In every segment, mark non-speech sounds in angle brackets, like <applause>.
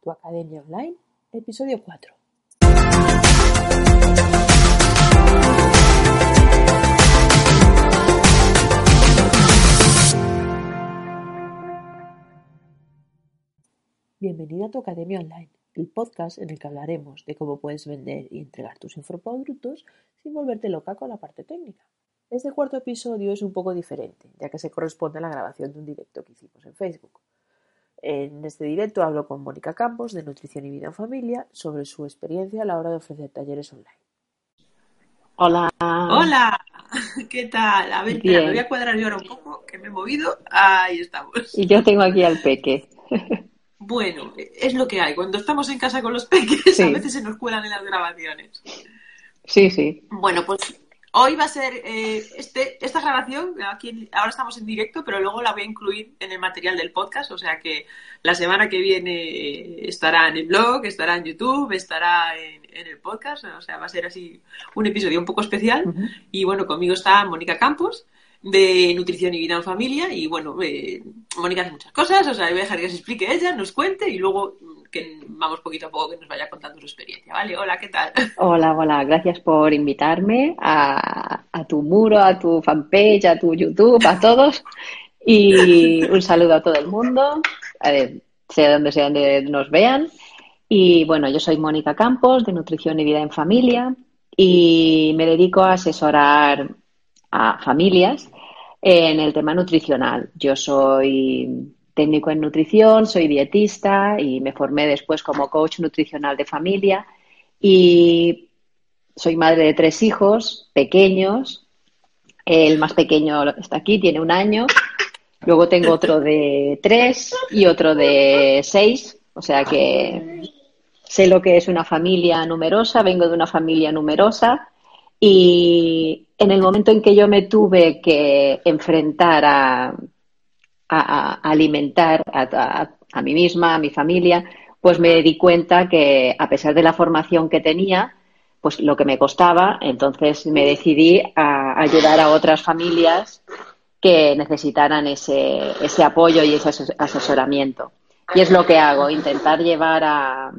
Tu Academia Online, episodio 4. Bienvenida a tu Academia Online, el podcast en el que hablaremos de cómo puedes vender y entregar tus infoproductos sin volverte loca con la parte técnica. Este cuarto episodio es un poco diferente, ya que se corresponde a la grabación de un directo que hicimos en Facebook. En este directo hablo con Mónica Campos de Nutrición y Vida en Familia sobre su experiencia a la hora de ofrecer talleres online. Hola. Hola, <laughs> ¿qué tal? A ver, espera, me voy a cuadrar yo ahora un poco, que me he movido. Ahí estamos. Y yo tengo aquí al peque. <laughs> Bueno, es lo que hay. Cuando estamos en casa con los peques, a veces se nos cuelan en las grabaciones. Sí, sí. Bueno, pues Hoy va a ser eh, este, esta grabación, aquí ahora estamos en directo, pero luego la voy a incluir en el material del podcast, o sea que la semana que viene estará en el blog, estará en YouTube, estará en, el podcast, o sea, va a ser así un episodio un poco especial. Y bueno, conmigo está Mónica Campos de Nutrición y Vida en Familia y bueno, eh, Mónica hace muchas cosas, o sea, voy a dejar que se explique ella, nos cuente y luego que vamos poquito a poco que nos vaya contando su experiencia, ¿vale? Hola, ¿qué tal? <laughs> Hola, hola, gracias por invitarme a, tu muro, a tu fanpage, a tu YouTube, a todos. Y un saludo a todo el mundo, sea donde sea donde nos vean. Y bueno, yo soy Mónica Campos, de Nutrición y Vida en Familia, y me dedico a asesorar a familias en el tema nutricional. Yo soy técnico en nutrición, soy dietista y me formé después como coach nutricional de familia y soy madre de tres hijos pequeños. El más pequeño está aquí, tiene un año. Luego tengo otro de tres y otro de seis. O sea que sé lo que es una familia numerosa, vengo de una familia numerosa y en el momento en que yo me tuve que enfrentar a a, alimentar a, a, mí misma, a mi familia, pues me di cuenta que a pesar de la formación que tenía, pues lo que me costaba, entonces me decidí a ayudar a otras familias que necesitaran ese, ese apoyo y ese asesoramiento. Y es lo que hago, intentar llevar a,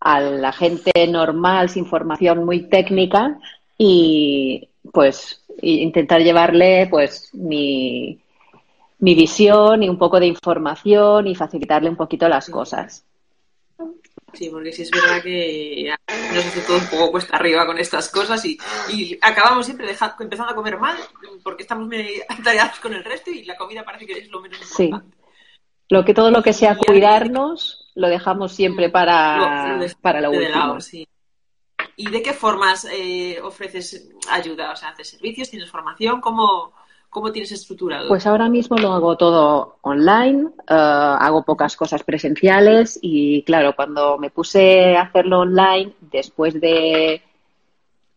a la gente normal, sin formación muy técnica, y pues intentar llevarle pues mi, mi visión y un poco de información y facilitarle un poquito las cosas. Sí, porque sí es verdad que nos hace todo un poco cuesta arriba con estas cosas y, acabamos siempre dejando, empezando a comer mal porque estamos atareados con el resto y la comida parece que es lo menos importante. Sí. Lo que, todo lo que sea cuidarnos lo dejamos siempre para, lo, para lo último. ¿Y de qué formas eh, ofreces ayuda? O sea, ¿haces servicios? ¿Tienes formación? ¿Cómo, ¿Cómo tienes estructurado? Pues ahora mismo lo hago todo online, eh, hago pocas cosas presenciales y claro, cuando me puse a hacerlo online, después de...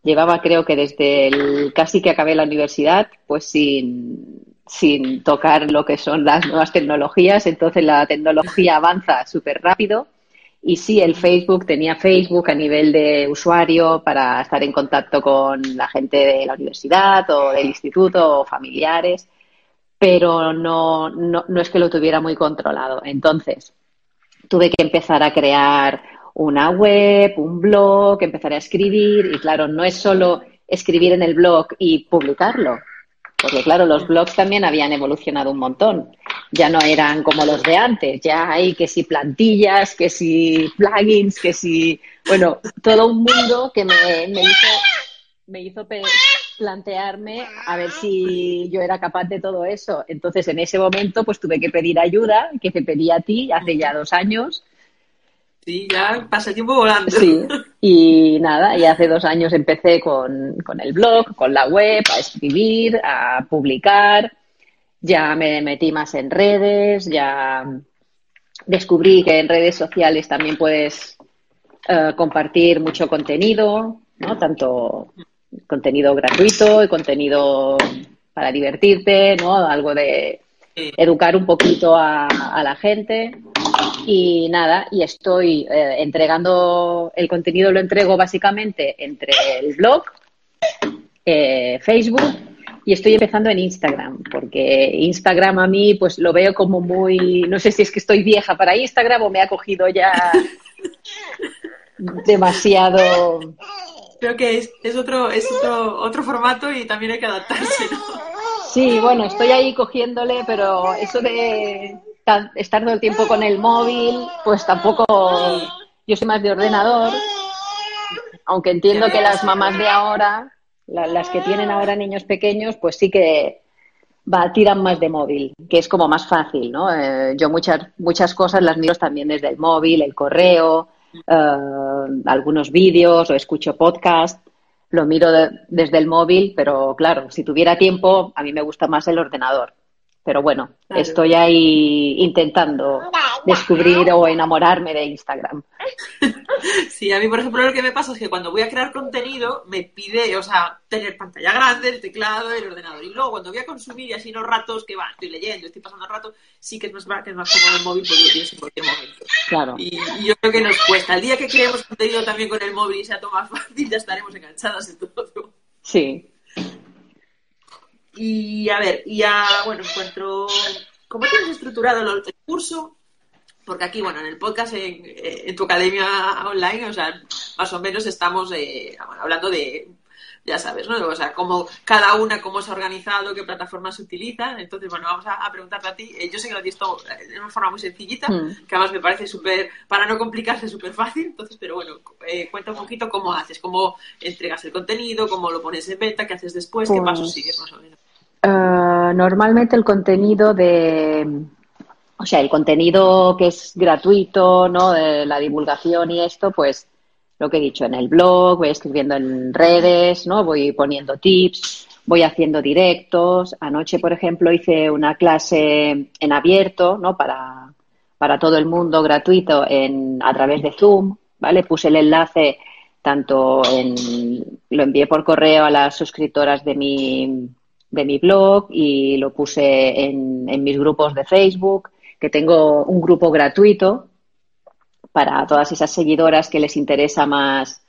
Llevaba creo que desde el casi que acabé la universidad, pues sin, sin tocar lo que son las nuevas tecnologías, entonces la tecnología avanza súper rápido y sí, el Facebook tenía Facebook a nivel de usuario para estar en contacto con la gente de la universidad o del instituto o familiares, pero no, no, no es que lo tuviera muy controlado. Entonces, tuve que empezar a crear una web, un blog, empezar a escribir y claro, no es solo escribir en el blog y publicarlo, porque claro, los blogs también habían evolucionado un montón ya no eran como los de antes, ya hay que si plantillas, que si plugins, que si, bueno, todo un mundo que me, me hizo, me hizo plantearme a ver si yo era capaz de todo eso. Entonces, en ese momento, pues tuve que pedir ayuda, que te pedí a ti hace ya dos años. Sí, ya pasa el tiempo volando. Sí, <laughs> y nada, y hace dos años empecé con, con el blog, con la web, a escribir, a publicar ya me metí más en redes, ya descubrí que en redes sociales también puedes eh, compartir mucho contenido, ¿no? Tanto contenido gratuito y contenido para divertirte, ¿no? Algo de educar un poquito a, la gente. Y nada, y estoy eh, entregando, el contenido lo entrego básicamente entre el blog, eh, Facebook y estoy empezando en Instagram, porque Instagram a mí pues lo veo como muy, no sé si es que estoy vieja para Instagram o me ha cogido ya <laughs> demasiado. Creo que es, es otro, es otro, otro formato y también hay que adaptarse, ¿no? Sí, bueno, estoy ahí cogiéndole, pero eso de estar todo el tiempo con el móvil, pues tampoco. Yo soy más de ordenador, aunque entiendo que las mamás de ahora, las que tienen ahora niños pequeños, pues sí que va, tiran más de móvil, que es como más fácil, ¿no? Eh, yo muchas, muchas cosas las miro también desde el móvil, el correo, eh, algunos vídeos o escucho podcast, lo miro desde el móvil, pero claro, si tuviera tiempo, a mí me gusta más el ordenador. Pero bueno, estoy ahí intentando descubrir o enamorarme de Instagram. <laughs> Sí, a mí, por ejemplo, lo que me pasa es que cuando voy a crear contenido me pide, o sea, tener pantalla grande, el teclado, el ordenador. Y luego cuando voy a consumir y así los ratos que va, estoy leyendo, estoy pasando el rato, sí que es más, que es más cómodo el móvil porque lo tienes en cualquier momento. Claro. Y, yo creo que nos cuesta. El día que creemos contenido también con el móvil y sea todo más <laughs> fácil, ya estaremos enganchadas en todo. Sí. Y a ver, ya, bueno, encuentro. ¿Cómo tienes estructurado el curso? Porque aquí, bueno, en el podcast, en, tu academia online, o sea, más o menos estamos eh, hablando de ya sabes, ¿no? O sea, cómo cada una, cómo se ha organizado, qué plataformas se utilizan. Entonces, bueno, vamos a, preguntarte a ti. Eh, yo sé que lo tienes todo de una forma muy sencillita, mm. que además me parece súper, para no complicarse, súper fácil. Entonces, pero bueno, eh, cuenta un poquito cómo haces, cómo entregas el contenido, cómo lo pones en venta, qué haces después, qué pasos pues, sigues más o menos. Eh, normalmente el contenido de, o sea, el contenido que es gratuito, ¿no? De la divulgación y esto, pues lo que he dicho en el blog, voy escribiendo en redes, ¿no? Voy poniendo tips, voy haciendo directos. Anoche, por ejemplo, hice una clase en abierto, ¿no? Para, para todo el mundo gratuito en, a través de Zoom, ¿vale? Puse el enlace tanto en, lo envié por correo a las suscriptoras de mi, de mi blog y lo puse en, en mis grupos de Facebook, que tengo un grupo gratuito para todas esas seguidoras que les interesa más.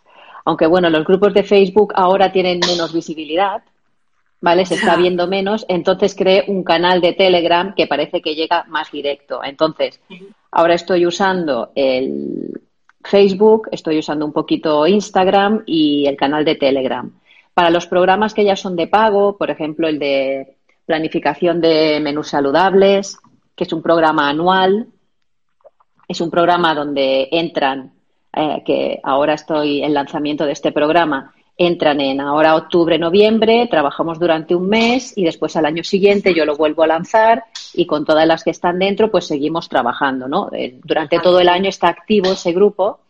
Aunque bueno, los grupos de Facebook ahora tienen menos visibilidad, ¿vale? Se está viendo menos, entonces creé un canal de Telegram que parece que llega más directo. Entonces, ahora estoy usando el Facebook, estoy usando un poquito Instagram y el canal de Telegram. Para los programas que ya son de pago, por ejemplo, el de planificación de menús saludables, que es un programa anual, es un programa donde entran, eh, que ahora estoy en lanzamiento de este programa, entran en ahora octubre, noviembre, trabajamos durante un mes y después al año siguiente yo lo vuelvo a lanzar y con todas las que están dentro pues seguimos trabajando, ¿no? Eh, durante todo el año está activo ese grupo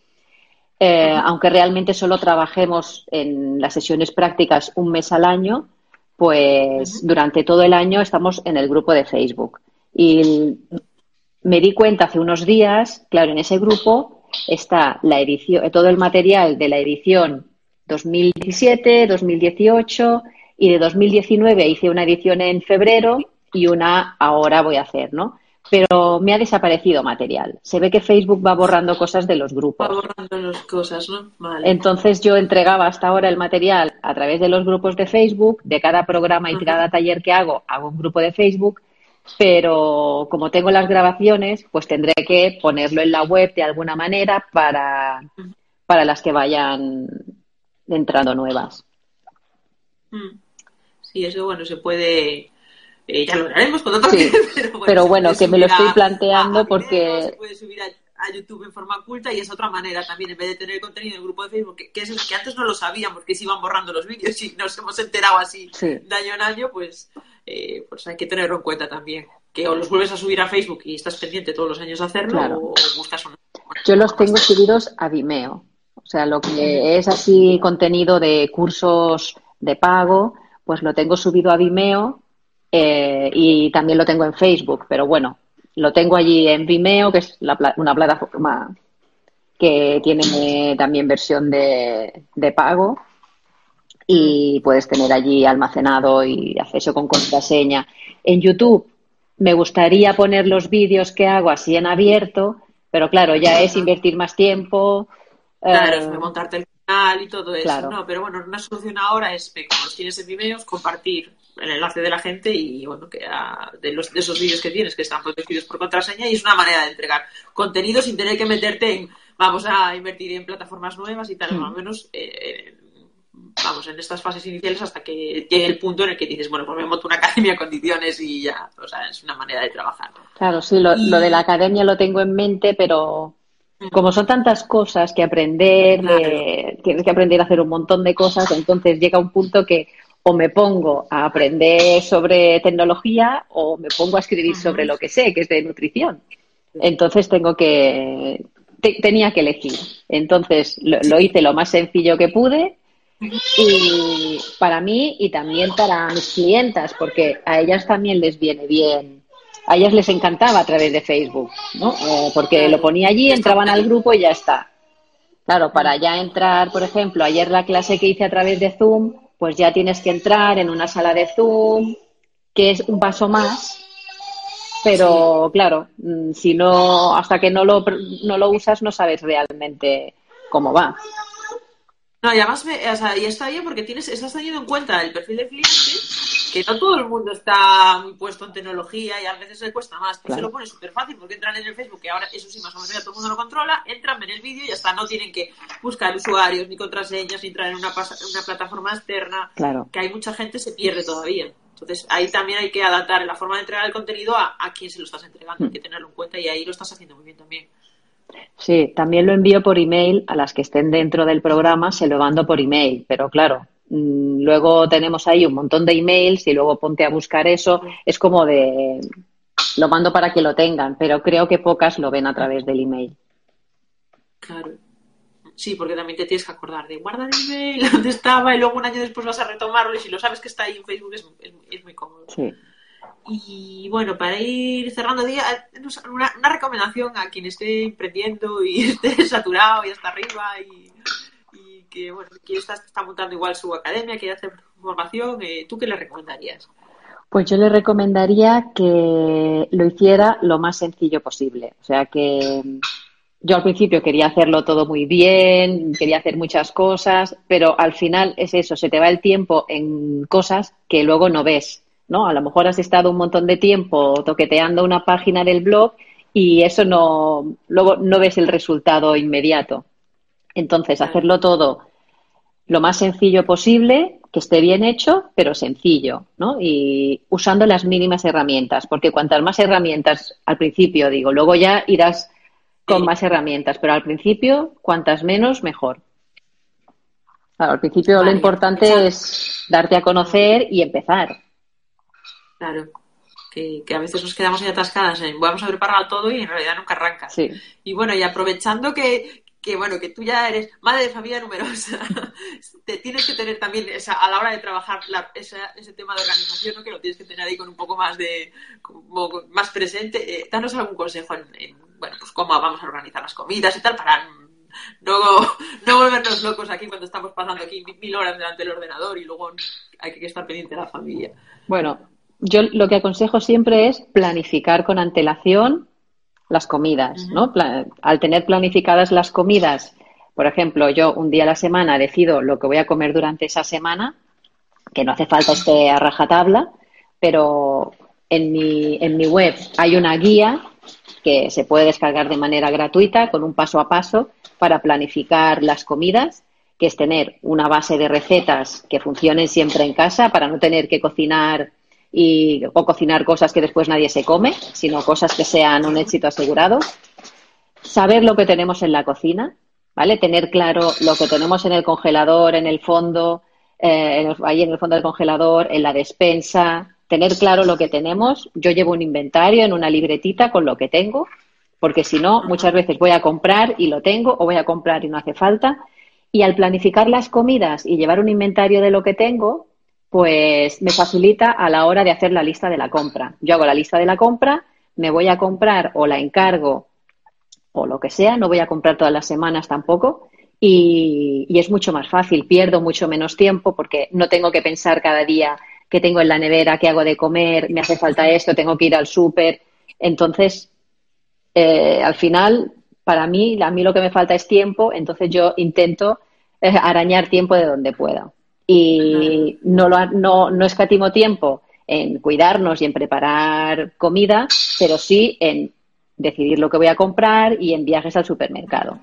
eh, aunque realmente solo trabajemos en las sesiones prácticas un mes al año, pues durante todo el año estamos en el grupo de Facebook. Y me di cuenta hace unos días, claro, en ese grupo está la edición, todo el material de la edición 2017, 2018 y de 2019 hice una edición en febrero y una ahora voy a hacer, ¿no? Pero me ha desaparecido material. Se ve que Facebook va borrando cosas de los grupos. Va borrando las cosas, ¿no? Entonces yo entregaba hasta ahora el material a través de los grupos de Facebook, de cada programa y cada taller que hago, hago un grupo de Facebook, pero como tengo las grabaciones, pues tendré que ponerlo en la web de alguna manera para, para las que vayan entrando nuevas. Mm. Sí, eso bueno, se puede eh, ya lo haremos cuando toque. <laughs> pero bueno, que me lo estoy planteando porque... Se puede subir a, YouTube en forma oculta y es otra manera también, en vez de tener contenido en el grupo de Facebook, que, es que antes no lo sabíamos porque se iban borrando los vídeos y nos hemos enterado así de año en año, pues, eh, pues hay que tenerlo en cuenta también. Que o los vuelves a subir a Facebook y estás pendiente todos los años de hacerlo o buscas una... Yo los tengo subidos a Vimeo. O sea, lo que es así contenido de cursos de pago, pues lo tengo subido a Vimeo eh, y también lo tengo en Facebook, pero bueno, lo tengo allí en Vimeo, que es una plataforma que tiene también versión de, pago y puedes tener allí almacenado y acceso con contraseña. En YouTube me gustaría poner los vídeos que hago así en abierto, pero claro, ya es invertir más tiempo. Claro, eh, montarte el y todo eso, ¿no? Pero bueno, una solución ahora es, como los tienes en Vimeo, compartir el enlace de la gente y bueno, que de, los, de esos vídeos que tienes que están protegidos por contraseña y es una manera de entregar contenido sin tener que meterte en vamos a invertir en plataformas nuevas y tal, mm. más o menos eh, vamos, en estas fases iniciales hasta que llegue el punto en el que dices, bueno, pues me monto una academia a condiciones y ya, o sea, es una manera de trabajar. Claro, sí, lo, lo de la academia lo tengo en mente, pero como son tantas cosas que aprender, tienes que aprender a hacer un montón de cosas, entonces llega un punto que o me pongo a aprender sobre tecnología o me pongo a escribir sobre lo que sé, que es de nutrición. Entonces tengo que, tenía que elegir. Entonces lo, hice lo más sencillo que pude y para mí y también para mis clientas, porque a ellas también les viene bien a ellas les encantaba a través de Facebook, ¿no? Eh, porque lo ponía allí, entraban al grupo y ya está. Claro, para ya entrar, por ejemplo, ayer la clase que hice a través de Zoom, pues ya tienes que entrar en una sala de Zoom, que es un paso más, pero claro, mm, si no, hasta que no lo, no lo usas no sabes realmente cómo va. No, y además, o sea, y está bien porque tienes, estás teniendo en cuenta el perfil de cliente que no todo el mundo está muy puesto en tecnología y a veces le cuesta más. se lo pone súper fácil porque entran en el Facebook, que ahora eso sí más o menos ya todo el mundo lo controla, entran, ven el vídeo y ya está. No tienen que buscar usuarios ni contraseñas ni entrar en una, una plataforma externa. Claro. Que hay mucha gente se pierde todavía. Entonces ahí también hay que adaptar la forma de entregar el contenido a, a quién se lo estás entregando. Hay que tenerlo en cuenta y ahí lo estás haciendo muy bien también. Sí, también lo envío por email a las que estén dentro del programa, se lo mando por email, pero claro, Mm, luego tenemos ahí un montón de emails y luego ponte a buscar eso. Es como de, lo mando para que lo tengan, pero creo que pocas lo ven a través del email. Claro. Sí, porque también te tienes que acordar de guardar el email, <laughs> dónde estaba, y luego un año después vas a retomarlo y si lo sabes que está ahí en Facebook es, es, muy cómodo. Sí. Y bueno, para ir cerrando día, una, una recomendación a quien esté emprendiendo y <laughs> esté saturado y hasta arriba y que bueno, quien está, está montando igual su academia, quiere hacer formación, eh, ¿tú qué le recomendarías? Pues yo le recomendaría que lo hiciera lo más sencillo posible. O sea que yo al principio quería hacerlo todo muy bien, quería hacer muchas cosas, pero al final es eso, se te va el tiempo en cosas que luego no ves, ¿no? A lo mejor has estado un montón de tiempo toqueteando una página del blog y eso no, luego no ves el resultado inmediato. Entonces, hacerlo todo lo más sencillo posible, que esté bien hecho, pero sencillo, ¿no? Y usando las mínimas herramientas, porque cuantas más herramientas al principio, digo, luego ya irás con más herramientas, pero al principio, cuantas menos, mejor. Claro, al principio lo importante es darte a conocer y empezar. Claro. Que, a veces nos quedamos ahí atascadas en vamos a preparar todo y en realidad nunca arranca. Sí. Y bueno, y aprovechando que, que bueno, que tú ya eres madre de familia numerosa, <laughs> te tienes que tener también esa, a la hora de trabajar ese tema de organización, ¿no? que lo tienes que tener ahí con un poco más de más presente. Eh, danos algún consejo en, bueno, pues cómo vamos a organizar las comidas y tal para no, no volvernos locos aquí cuando estamos pasando aquí mil horas delante del ordenador y luego hay que estar pendiente de la familia. Bueno, yo lo que aconsejo siempre es planificar con antelación las comidas, ¿no? al tener planificadas las comidas, por ejemplo, yo un día a la semana decido lo que voy a comer durante esa semana, que no hace falta este a rajatabla, pero en mi, en mi web hay una guía que se puede descargar de manera gratuita con un paso a paso para planificar las comidas, que es tener una base de recetas que funcionen siempre en casa para no tener que cocinar y, o cocinar cosas que después nadie se come, sino cosas que sean un éxito asegurado. Saber lo que tenemos en la cocina, ¿vale? Tener claro lo que tenemos en el congelador, en el fondo, eh, ahí en el fondo del congelador, en la despensa, tener claro lo que tenemos. Yo llevo un inventario en una libretita con lo que tengo, porque si no, muchas veces voy a comprar y lo tengo, o voy a comprar y no hace falta. Y al planificar las comidas y llevar un inventario de lo que tengo, pues me facilita a la hora de hacer la lista de la compra. Yo hago la lista de la compra, me voy a comprar o la encargo o lo que sea, no voy a comprar todas las semanas tampoco y, es mucho más fácil, pierdo mucho menos tiempo porque no tengo que pensar cada día qué tengo en la nevera, qué hago de comer, me hace falta esto, tengo que ir al súper. Entonces, eh, al final, para mí, a mí lo que me falta es tiempo, entonces yo intento eh, arañar tiempo de donde pueda. Y no, lo, no, no escatimo tiempo en cuidarnos y en preparar comida, pero sí en decidir lo que voy a comprar y en viajes al supermercado.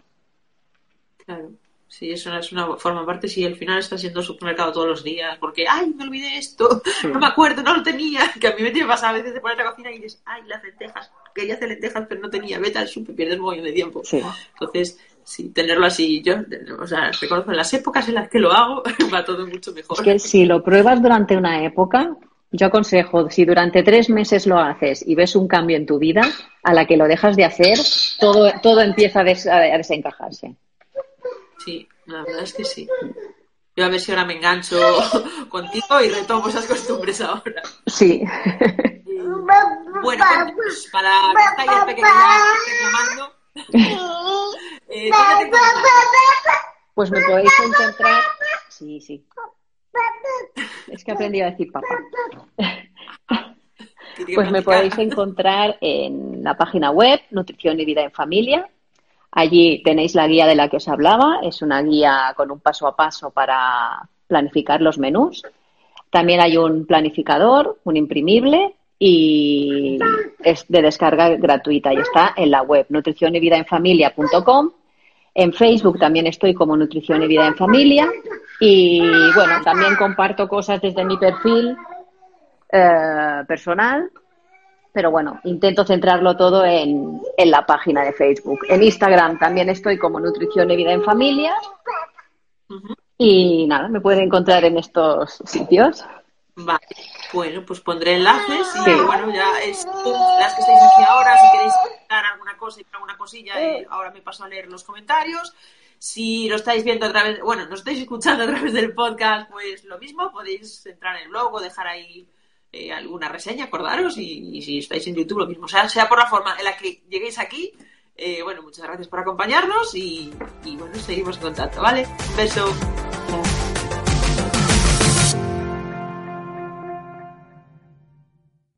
Claro. Sí, eso es una forma aparte si al final estás yendo al supermercado todos los días porque, ay, me olvidé esto, no me acuerdo, no lo tenía, <laughs> que a mí me tiene pasado a veces de poner la cocina y dices, ay, las lentejas, quería hacer lentejas pero no tenía, vete al super, pierdes un montón de tiempo. Entonces, sí, tenerlo así, yo, o sea, reconozco en las épocas en las que lo hago, <laughs> va todo mucho mejor. Es que si lo pruebas durante una época, yo aconsejo, si durante tres meses lo haces y ves un cambio en tu vida, a la que lo dejas de hacer, todo, todo empieza a, a desencajarse. Sí, la verdad es que sí. Yo a ver si ahora me engancho <laughs> contigo y retomo esas costumbres ahora. Sí. bueno, pues para. <laughs> eh, pues me podéis encontrar. Sí, sí. Es que aprendí a decir papá. Pues me podéis encontrar en la página web Nutrición y Vida en Familia, Allí tenéis la guía de la que os hablaba, es una guía con un paso a paso para planificar los menús. También hay un planificador, un imprimible y es de descarga gratuita y está en la web nutrición y vida en. En Facebook también estoy como Nutrición y Vida en Familia y bueno, también comparto cosas desde mi perfil eh, personal pero bueno, intento centrarlo todo en, la página de Facebook. En Instagram también estoy como Nutrición y Vida en Familia. Y nada, me pueden encontrar en estos sitios. Vale, bueno, pues pondré enlaces y bueno, ya es las que estáis aquí ahora, si queréis alguna cosa y alguna cosilla, eh, ahora me paso a leer los comentarios. Si lo estáis viendo a través, bueno, nos estáis escuchando a través del podcast, pues lo mismo, podéis entrar en el blog o dejar ahí eh, alguna reseña, acordaros, y, si estáis en YouTube lo mismo, sea, sea por la forma en la que lleguéis aquí. Eh, bueno, muchas gracias por acompañarnos y, y bueno, seguimos en contacto, ¿vale? Un beso.